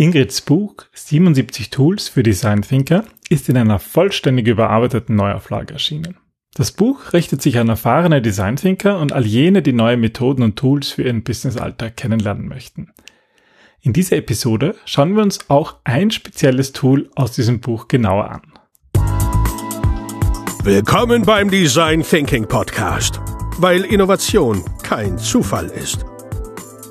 Ingrids Buch 77 Tools für Design Thinker ist in einer vollständig überarbeiteten Neuauflage erschienen. Das Buch richtet sich an erfahrene Design Thinker und all jene, die neue Methoden und Tools für ihren Businessalltag kennenlernen möchten. In dieser Episode schauen wir uns auch ein spezielles Tool aus diesem Buch genauer an. Willkommen beim Design Thinking Podcast, weil Innovation kein Zufall ist.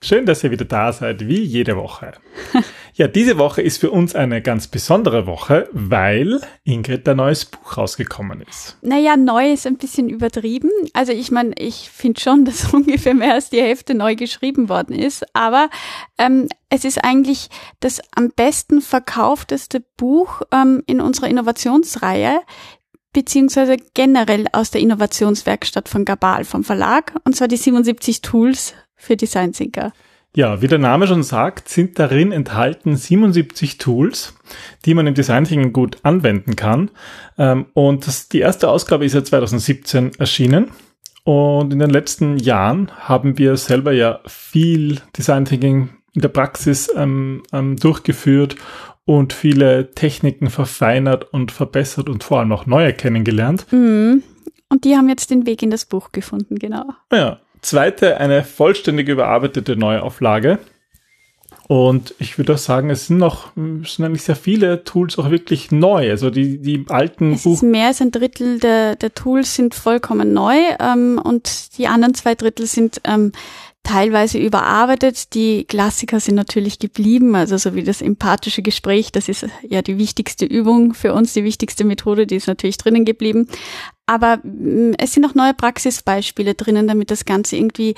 Schön, dass ihr wieder da seid, wie jede Woche. ja, diese Woche ist für uns eine ganz besondere Woche, weil Ingrid ein neues Buch rausgekommen ist. Naja, neu ist ein bisschen übertrieben. Also ich meine, ich finde schon, dass ungefähr mehr als die Hälfte neu geschrieben worden ist. Aber ähm, es ist eigentlich das am besten verkaufteste Buch ähm, in unserer Innovationsreihe beziehungsweise generell aus der Innovationswerkstatt von Gabal vom Verlag, und zwar die 77 Tools für Design Thinker. Ja, wie der Name schon sagt, sind darin enthalten 77 Tools, die man im Design Thinking gut anwenden kann. Ähm, und das, die erste Ausgabe ist ja 2017 erschienen. Und in den letzten Jahren haben wir selber ja viel Design Thinking in der Praxis ähm, ähm, durchgeführt und viele Techniken verfeinert und verbessert und vor allem auch neue kennengelernt. Mhm. Und die haben jetzt den Weg in das Buch gefunden, genau. Ja, zweite, eine vollständig überarbeitete Neuauflage. Und ich würde auch sagen, es sind noch, es sind eigentlich sehr viele Tools auch wirklich neu. Also die, die alten es Buch. Ist mehr als ein Drittel der, der Tools sind vollkommen neu ähm, und die anderen zwei Drittel sind ähm, teilweise überarbeitet. Die Klassiker sind natürlich geblieben, also so wie das empathische Gespräch, das ist ja die wichtigste Übung für uns, die wichtigste Methode, die ist natürlich drinnen geblieben. Aber mm, es sind auch neue Praxisbeispiele drinnen, damit das Ganze irgendwie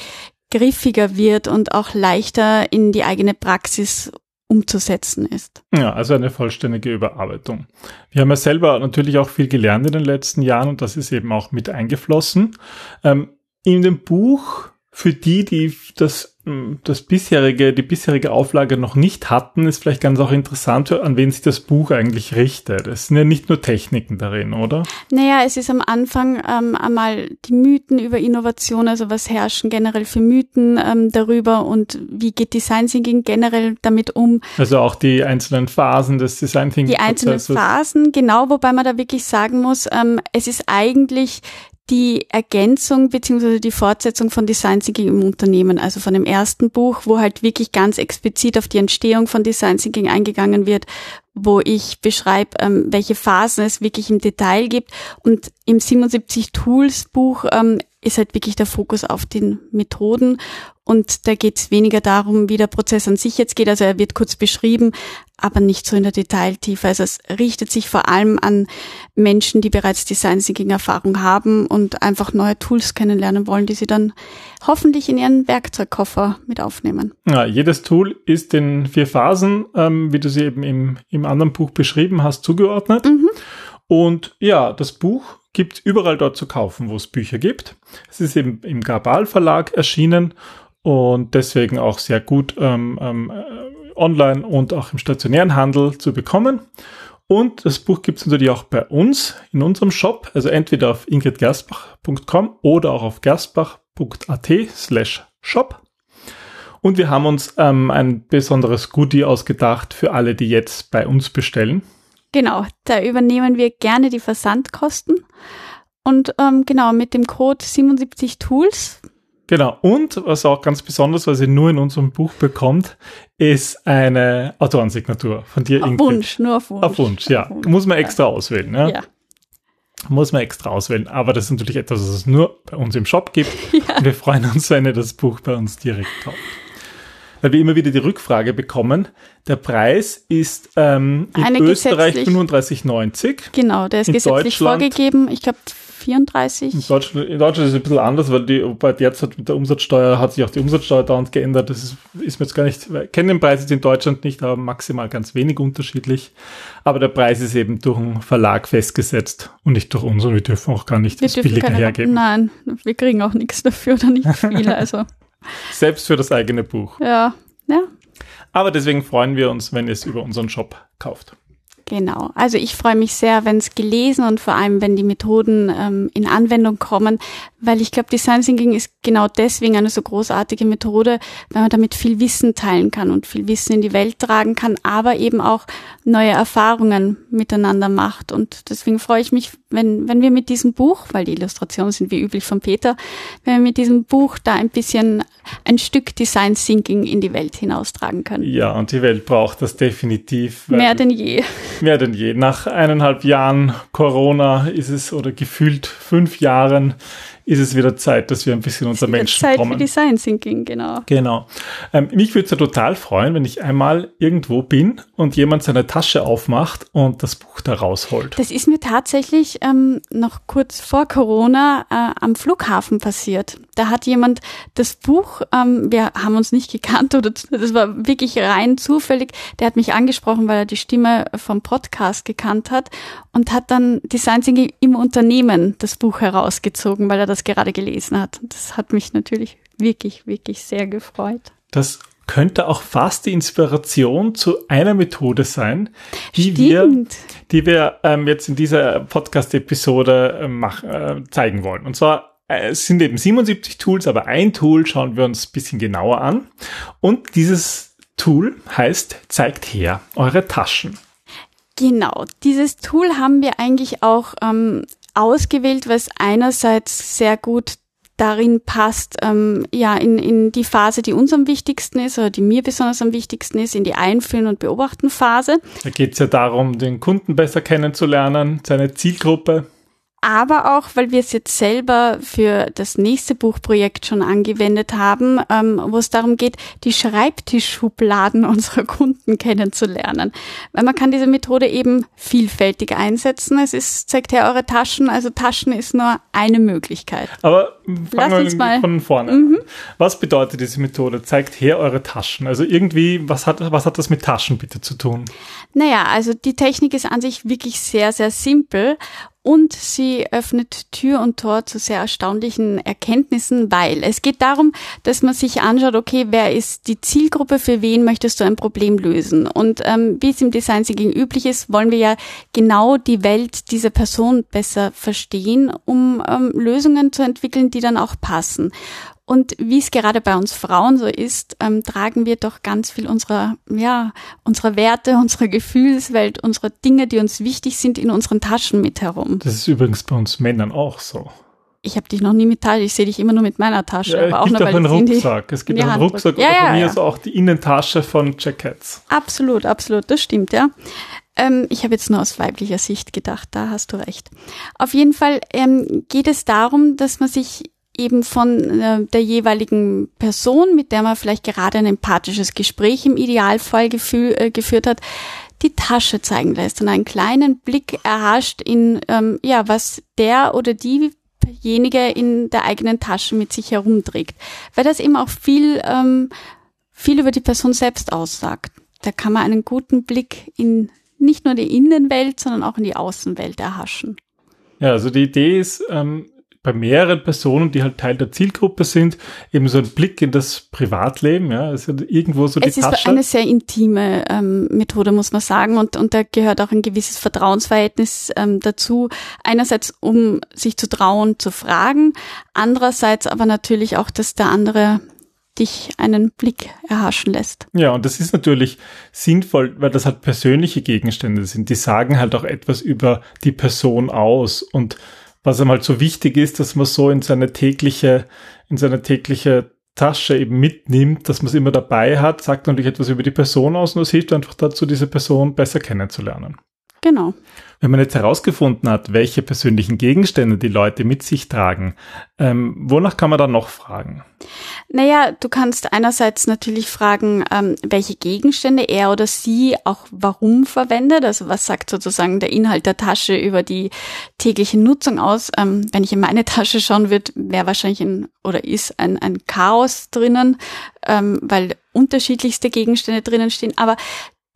griffiger wird und auch leichter in die eigene Praxis umzusetzen ist. Ja, also eine vollständige Überarbeitung. Wir haben ja selber natürlich auch viel gelernt in den letzten Jahren und das ist eben auch mit eingeflossen. Ähm, in dem Buch für die, die das, hm, das bisherige, die bisherige Auflage noch nicht hatten, ist vielleicht ganz auch interessant, an wen sich das Buch eigentlich richtet. Es sind ja nicht nur Techniken darin, oder? Naja, es ist am Anfang ähm, einmal die Mythen über Innovation, also was herrschen generell für Mythen ähm, darüber und wie geht Design Thinking generell damit um. Also auch die einzelnen Phasen des Design Thinking. Die einzelnen Phasen, genau, wobei man da wirklich sagen muss, ähm, es ist eigentlich die Ergänzung beziehungsweise die Fortsetzung von Design Thinking im Unternehmen, also von dem ersten Buch, wo halt wirklich ganz explizit auf die Entstehung von Design Thinking eingegangen wird, wo ich beschreibe, ähm, welche Phasen es wirklich im Detail gibt. Und im 77 Tools Buch ähm, ist halt wirklich der Fokus auf den Methoden und da geht es weniger darum, wie der Prozess an sich jetzt geht. Also er wird kurz beschrieben, aber nicht so in der Detailtiefe. Also es richtet sich vor allem an Menschen, die bereits Design Thinking Erfahrung haben und einfach neue Tools kennenlernen wollen, die sie dann hoffentlich in ihren Werkzeugkoffer mit aufnehmen. Ja, jedes Tool ist in vier Phasen, ähm, wie du sie eben im, im anderen Buch beschrieben hast, zugeordnet. Mhm. Und ja, das Buch gibt überall dort zu kaufen, wo es Bücher gibt. Es ist eben im Gabal Verlag erschienen und deswegen auch sehr gut ähm, ähm, äh, online und auch im stationären Handel zu bekommen. Und das Buch gibt es natürlich auch bei uns in unserem Shop, also entweder auf ingridgerstbach.com oder auch auf gerstbach.at slash shop. Und wir haben uns ähm, ein besonderes Goodie ausgedacht für alle, die jetzt bei uns bestellen. Genau, da übernehmen wir gerne die Versandkosten. Und ähm, genau, mit dem Code 77 Tools Genau. Und was auch ganz besonders, was ihr nur in unserem Buch bekommt, ist eine Autorensignatur von dir. Auf Wunsch, nur auf Wunsch. Auf Wunsch, ja. Auf Wunsch. Muss man extra auswählen, ja? ja. Muss man extra auswählen. Aber das ist natürlich etwas, was es nur bei uns im Shop gibt. Ja. Und wir freuen uns, wenn ihr das Buch bei uns direkt kauft. Weil wir immer wieder die Rückfrage bekommen, der Preis ist ähm, in Eine Österreich 35,90. Genau, der ist gesetzlich vorgegeben. Ich glaube 34. In Deutschland, in Deutschland ist es ein bisschen anders, weil die, bei derzeit mit der Umsatzsteuer hat sich auch die Umsatzsteuer dauernd geändert. Das ist, ist mir jetzt gar nicht, ich kenne den Preis jetzt in Deutschland nicht, aber maximal ganz wenig unterschiedlich. Aber der Preis ist eben durch einen Verlag festgesetzt und nicht durch uns und wir dürfen auch gar nicht Wir billiger keine, hergeben. nein, wir kriegen auch nichts dafür oder nicht viel. Also, Selbst für das eigene Buch. ja, ja, Aber deswegen freuen wir uns, wenn ihr es über unseren Shop kauft. Genau. Also ich freue mich sehr, wenn es gelesen und vor allem, wenn die Methoden ähm, in Anwendung kommen, weil ich glaube, Design Thinking ist genau deswegen eine so großartige Methode, weil man damit viel Wissen teilen kann und viel Wissen in die Welt tragen kann, aber eben auch neue Erfahrungen miteinander macht. Und deswegen freue ich mich, wenn, wenn wir mit diesem Buch, weil die Illustrationen sind wie üblich von Peter, wenn wir mit diesem Buch da ein bisschen ein Stück Design Thinking in die Welt hinaustragen können. Ja, und die Welt braucht das definitiv. Mehr denn je. Mehr denn je. Nach eineinhalb Jahren Corona ist es, oder gefühlt fünf Jahren, ist es wieder Zeit, dass wir ein bisschen unter Menschen Zeit kommen. für Design Thinking, genau. Genau. Ähm, mich würde es ja total freuen, wenn ich einmal irgendwo bin und jemand seine Tasche aufmacht und das Buch da rausholt. Das ist mir tatsächlich ähm, noch kurz vor Corona äh, am Flughafen passiert. Da hat jemand das Buch, ähm, wir haben uns nicht gekannt oder das war wirklich rein zufällig. Der hat mich angesprochen, weil er die Stimme vom Podcast gekannt hat und hat dann Design Thinking im Unternehmen das Buch herausgezogen, weil er das gerade gelesen hat. Und das hat mich natürlich wirklich, wirklich sehr gefreut. Das könnte auch fast die Inspiration zu einer Methode sein, die wir, Stimmt. die wir ähm, jetzt in dieser Podcast-Episode äh, mach, äh, zeigen wollen. Und zwar es sind eben 77 Tools, aber ein Tool schauen wir uns ein bisschen genauer an. Und dieses Tool heißt, zeigt her eure Taschen. Genau, dieses Tool haben wir eigentlich auch ähm, ausgewählt, was einerseits sehr gut darin passt, ähm, ja, in, in die Phase, die uns am wichtigsten ist oder die mir besonders am wichtigsten ist, in die Einfühlen- und Beobachten-Phase. Da geht es ja darum, den Kunden besser kennenzulernen, seine Zielgruppe. Aber auch, weil wir es jetzt selber für das nächste Buchprojekt schon angewendet haben, ähm, wo es darum geht, die Schreibtischschubladen unserer Kunden kennenzulernen. Weil man kann diese Methode eben vielfältig einsetzen. Es ist, zeigt her eure Taschen, also Taschen ist nur eine Möglichkeit. Aber fangen wir mal- Mhm. von vorne an. Was bedeutet diese Methode? Zeigt her eure Taschen. Also irgendwie, was hat, was hat das mit Taschen bitte zu tun? Naja, also die Technik ist an sich wirklich sehr, sehr simpel und sie öffnet Tür und Tor zu sehr erstaunlichen Erkenntnissen, weil es geht darum, dass man sich anschaut, okay, wer ist die Zielgruppe, für wen möchtest du ein Problem lösen? Und ähm, wie es im Design Thinking üblich ist, wollen wir ja genau die Welt dieser Person besser verstehen, um ähm, Lösungen zu entwickeln, die dann auch passen. Und wie es gerade bei uns Frauen so ist, ähm, tragen wir doch ganz viel unserer, ja, unserer Werte, unserer Gefühlswelt, unserer Dinge, die uns wichtig sind, in unseren Taschen mit herum. Das ist übrigens bei uns Männern auch so. Ich habe dich noch nie mit Tasche, ich sehe dich immer nur mit meiner Tasche, Ja, aber auch es gibt nur, auch einen Rucksack. Es gibt auch einen Rucksack. Ja, oder bei ja, mir ja. ist auch die Innentasche von Jackets. Absolut, absolut, das stimmt, ja. Ähm, ich habe jetzt nur aus weiblicher Sicht gedacht, da hast du recht. Auf jeden Fall ähm, geht es darum, dass man sich eben von äh, der jeweiligen Person, mit der man vielleicht gerade ein empathisches Gespräch im Idealfall gefü äh, geführt hat, die Tasche zeigen lässt und einen kleinen Blick erhascht in, ähm, ja, was der oder diejenige in der eigenen Tasche mit sich herumträgt. Weil das eben auch viel, ähm, viel über die Person selbst aussagt. Da kann man einen guten Blick in nicht nur die Innenwelt, sondern auch in die Außenwelt erhaschen. Ja, also die Idee ist, ähm, bei mehreren Personen, die halt Teil der Zielgruppe sind, eben so ein Blick in das Privatleben, ja, also irgendwo so die es ist Tasche. eine sehr intime ähm, Methode, muss man sagen, und, und da gehört auch ein gewisses Vertrauensverhältnis ähm, dazu. Einerseits, um sich zu trauen, zu fragen, andererseits aber natürlich auch, dass der andere dich einen Blick erhaschen lässt. Ja, und das ist natürlich sinnvoll, weil das halt persönliche Gegenstände sind. Die sagen halt auch etwas über die Person aus. Und was einem halt so wichtig ist, dass man so in seine tägliche, in seine tägliche Tasche eben mitnimmt, dass man es immer dabei hat, sagt natürlich etwas über die Person aus und es hilft einfach dazu, diese Person besser kennenzulernen. Genau. Wenn man jetzt herausgefunden hat, welche persönlichen Gegenstände die Leute mit sich tragen, ähm, wonach kann man dann noch fragen? Naja, du kannst einerseits natürlich fragen, ähm, welche Gegenstände er oder sie auch warum verwendet. Also was sagt sozusagen der Inhalt der Tasche über die tägliche Nutzung aus. Ähm, wenn ich in meine Tasche schauen würde, wäre wahrscheinlich ein oder ist ein, ein Chaos drinnen, ähm, weil unterschiedlichste Gegenstände drinnen stehen. Aber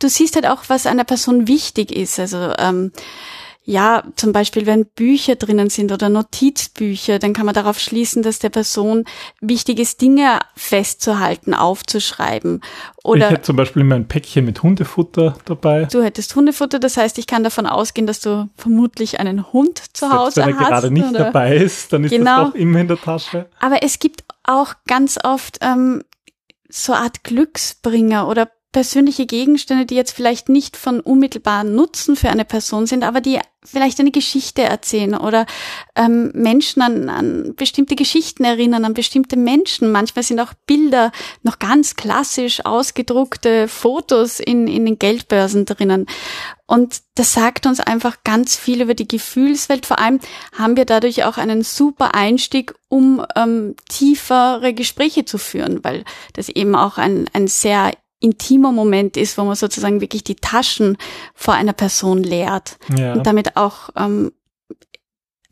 du siehst halt auch, was einer Person wichtig ist. Also ähm, ja, zum Beispiel, wenn Bücher drinnen sind oder Notizbücher, dann kann man darauf schließen, dass der Person wichtig ist, Dinge festzuhalten, aufzuschreiben. Oder ich hätte zum Beispiel immer ein Päckchen mit Hundefutter dabei. Du hättest Hundefutter, das heißt, ich kann davon ausgehen, dass du vermutlich einen Hund zu Selbst Hause wenn er hast. gerade nicht oder? dabei ist, dann ist Genau. das doch immer in der Tasche. Aber es gibt auch ganz oft ähm, so Art Glücksbringer oder persönliche Gegenstände, die jetzt vielleicht nicht von unmittelbaren Nutzen für eine Person sind, aber die vielleicht eine Geschichte erzählen oder ähm, Menschen an, an bestimmte Geschichten erinnern, an bestimmte Menschen. Manchmal sind auch Bilder noch ganz klassisch ausgedruckte Fotos in, in den Geldbörsen drinnen. Und das sagt uns einfach ganz viel über die Gefühlswelt. Vor allem haben wir dadurch auch einen super Einstieg, um ähm, tiefere Gespräche zu führen, weil das eben auch ein, ein sehr intimer Moment ist, wo man sozusagen wirklich die Taschen vor einer Person leert Ja. und damit auch ähm,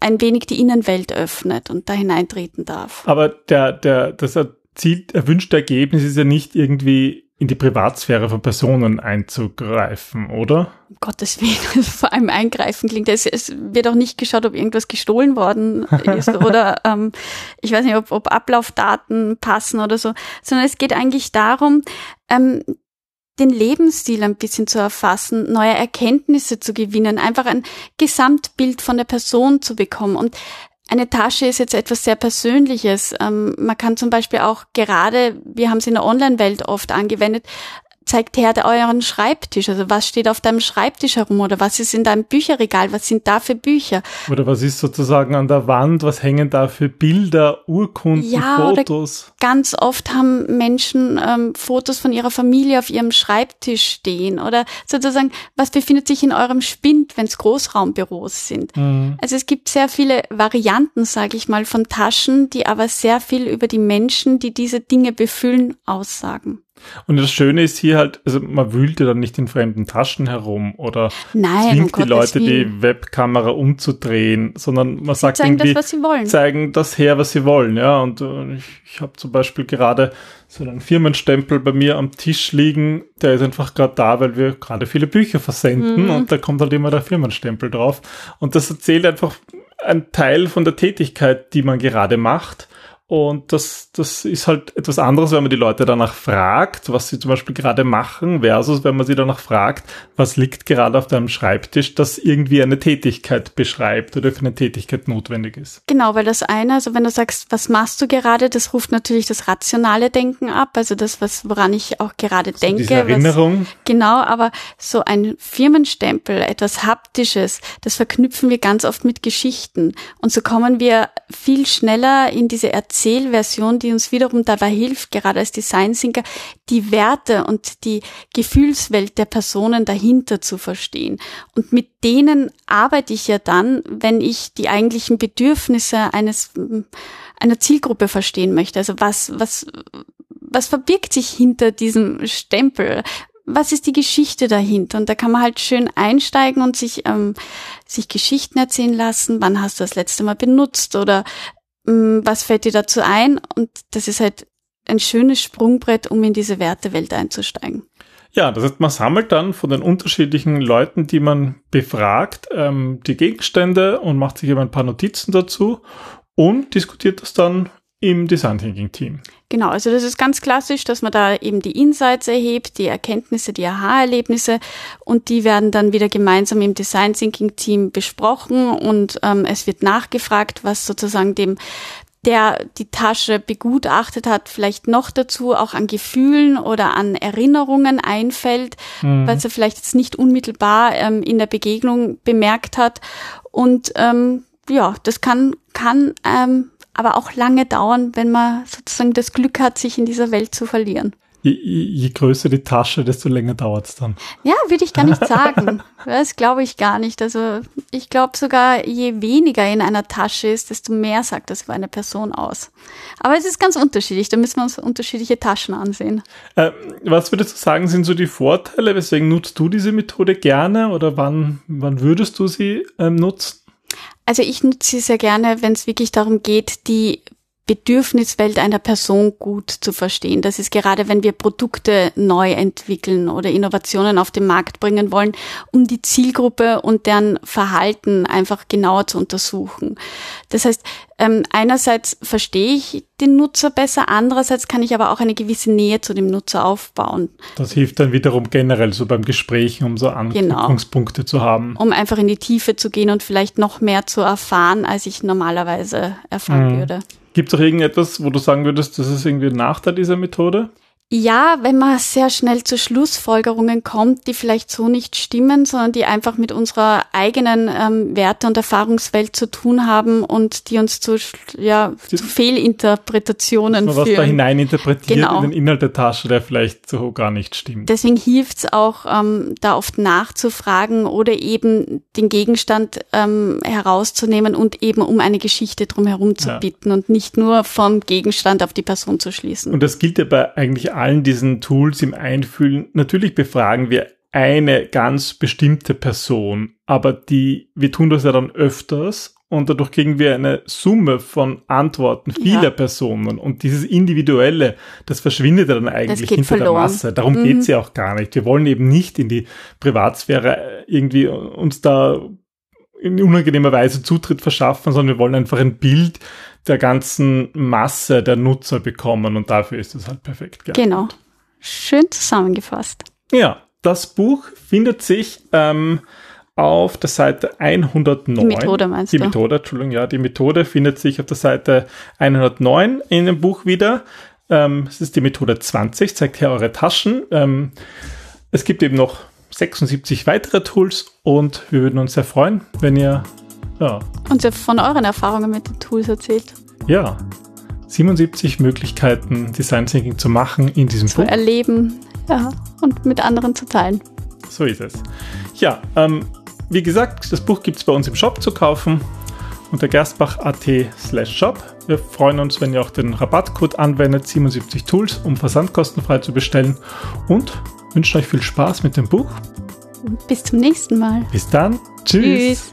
ein wenig die Innenwelt öffnet und da hineintreten darf. Aber der, der, das erzielt, erwünschte Ergebnis ist ja nicht irgendwie in die Privatsphäre von Personen einzugreifen, oder? Um Gottes Willen, vor allem eingreifen klingt. Es, es wird auch nicht geschaut, ob irgendwas gestohlen worden ist oder ähm, ich weiß nicht, ob, ob Ablaufdaten passen oder so, sondern es geht eigentlich darum, ähm, den Lebensstil ein bisschen zu erfassen, neue Erkenntnisse zu gewinnen, einfach ein Gesamtbild von der Person zu bekommen. Und eine Tasche ist jetzt etwas sehr Persönliches. Ähm, man kann zum Beispiel auch gerade, wir haben es in der Online-Welt oft angewendet, zeigt her euren Schreibtisch. Also was steht auf deinem Schreibtisch herum oder was ist in deinem Bücherregal? Was sind da für Bücher? Oder was ist sozusagen an der Wand? Was hängen da für Bilder, Urkunden, Ja, Fotos? Ganz oft haben Menschen ähm, Fotos von ihrer Familie auf ihrem Schreibtisch stehen oder sozusagen, was befindet sich in eurem Spind, wenn es Großraumbüros sind. Mhm. Also es gibt sehr viele Varianten, sage ich mal, von Taschen, die aber sehr viel über die Menschen, die diese Dinge befüllen, aussagen. Und das Schöne ist hier halt, also man wühlt ja dann nicht in fremden Taschen herum oder Nein, um zwingt die Gottes Leute, Willen. die Webkamera umzudrehen, sondern man sagt zeigen das, irgendwie, was sie wollen. zeigen das her, was sie wollen, ja. Und äh, ich, ich habe zum Beispiel gerade so einen Firmenstempel bei mir am Tisch liegen, der ist einfach gerade da, weil wir gerade viele Bücher versenden Mhm. und da kommt halt immer der Firmenstempel drauf. Und das erzählt einfach ein Teil von der Tätigkeit, die man gerade macht. Und das, das ist halt etwas anderes, wenn man die Leute danach fragt, was sie zum Beispiel gerade machen, versus wenn man sie danach fragt, was liegt gerade auf deinem Schreibtisch, das irgendwie eine Tätigkeit beschreibt oder für eine Tätigkeit notwendig ist. Genau, weil das eine, also wenn du sagst, was machst du gerade, das ruft natürlich das rationale Denken ab, also das, was woran ich auch gerade denke. Diese was, Erinnerung, Genau, aber so ein Firmenstempel, etwas Haptisches, das verknüpfen wir ganz oft mit Geschichten. Und so kommen wir viel schneller in diese Erzählversion, die uns wiederum dabei hilft, gerade als Design Thinker, die Werte und die Gefühlswelt der Personen dahinter zu verstehen. Und mit denen arbeite ich ja dann, wenn ich die eigentlichen Bedürfnisse eines, einer Zielgruppe verstehen möchte. Also was, was, was verbirgt sich hinter diesem Stempel? Was ist die Geschichte dahinter? Und da kann man halt schön einsteigen und sich, ähm, sich Geschichten erzählen lassen. Wann hast du das letzte Mal benutzt? Oder was fällt dir dazu ein? Und das ist halt ein schönes Sprungbrett, um in diese Wertewelt einzusteigen. Ja, das heißt, man sammelt dann von den unterschiedlichen Leuten, die man befragt, ähm, die Gegenstände und macht sich eben ein paar Notizen dazu und diskutiert das dann im Design Thinking Team. Genau, also das ist ganz klassisch, dass man da eben die Insights erhebt, die Erkenntnisse, die Aha-Erlebnisse und die werden dann wieder gemeinsam im Design Thinking Team besprochen und ähm, es wird nachgefragt, was sozusagen dem der die Tasche begutachtet hat, vielleicht noch dazu auch an Gefühlen oder an Erinnerungen einfällt, was er vielleicht jetzt nicht unmittelbar ähm, in der Begegnung bemerkt hat. Und ähm, ja, das kann, kann ähm, aber auch lange dauern, wenn man sozusagen das Glück hat, sich in dieser Welt zu verlieren. je, je größer die Tasche, desto länger dauert es dann. Ja, würde ich gar nicht sagen. Das glaube ich gar nicht. Also ich glaube sogar, je weniger in einer Tasche ist, desto mehr sagt das über eine Person aus. Aber es ist ganz unterschiedlich. Da müssen wir uns unterschiedliche Taschen ansehen. Äh, was würdest du sagen, sind so die Vorteile? Weswegen nutzt du diese Methode gerne oder wann, wann würdest du sie ähm, nutzen? Also ich nutze sie sehr gerne, wenn es wirklich darum geht, die Bedürfniswelt einer Person gut zu verstehen. Das ist gerade, wenn wir Produkte neu entwickeln oder Innovationen auf den Markt bringen wollen, um die Zielgruppe und deren Verhalten einfach genauer zu untersuchen. Das heißt, ähm, einerseits verstehe ich den Nutzer besser, andererseits kann ich aber auch eine gewisse Nähe zu dem Nutzer aufbauen. Das hilft dann wiederum generell so beim Gesprächen, um so genau. Anknüpfungspunkte genau. zu haben. Um einfach in die Tiefe zu gehen und vielleicht noch mehr zu erfahren, als ich normalerweise erfahren mhm. würde. Gibt es auch irgendetwas, wo du sagen würdest, das ist irgendwie ein Nachteil dieser Methode? Ja, wenn man sehr schnell zu Schlussfolgerungen kommt, die vielleicht so nicht stimmen, sondern die einfach mit unserer eigenen ähm, Werte- und Erfahrungswelt zu tun haben und die uns zu, ja, zu Fehlinterpretationen Dass man führen. was da hineininterpretiert genau. in den Inhalt der Tasche, der vielleicht so gar nicht stimmt. Deswegen hilft es auch, ähm, da oft nachzufragen oder eben den Gegenstand ähm, herauszunehmen und eben um eine Geschichte drumherum zu ja. bitten und nicht nur vom Gegenstand auf die Person zu schließen. Und das gilt ja bei eigentlich allen diesen Tools im Einfühlen, natürlich befragen wir eine ganz bestimmte Person, aber die, wir tun das ja dann öfters und dadurch kriegen wir eine Summe von Antworten vieler ja. Personen und dieses Individuelle, das verschwindet dann eigentlich hinter verloren. der Masse. Darum mhm. geht's ja auch gar nicht. Wir wollen eben nicht in die Privatsphäre irgendwie uns da in unangenehmer Weise Zutritt verschaffen, sondern wir wollen einfach ein Bild der ganzen Masse der Nutzer bekommen und dafür ist es halt perfekt. Geeignet. Genau. Schön zusammengefasst. Ja, das Buch findet sich ähm, auf der Seite 109. Die Methode meinst die du? Die Methode, Entschuldigung, ja, die Methode findet sich auf der Seite 109 in dem Buch wieder. Ähm, es ist die Methode 20, zeigt her eure Taschen. Ähm, es gibt eben noch 76 weitere Tools und wir würden uns sehr freuen, wenn ihr ja. Und von euren Erfahrungen mit den Tools erzählt. Ja. 77 Möglichkeiten, Design Thinking zu machen in diesem zu Buch. Zu erleben, ja, und mit anderen zu teilen. So ist es. Ja, ähm, wie gesagt, das Buch gibt es bei uns im Shop zu kaufen unter gerstbach.at slash shop. Wir freuen uns, wenn ihr auch den Rabattcode anwendet, 77 Tools, um versandkostenfrei zu bestellen und wünschen euch viel Spaß mit dem Buch. Bis zum nächsten Mal. Bis dann. Tschüss. Tschüss.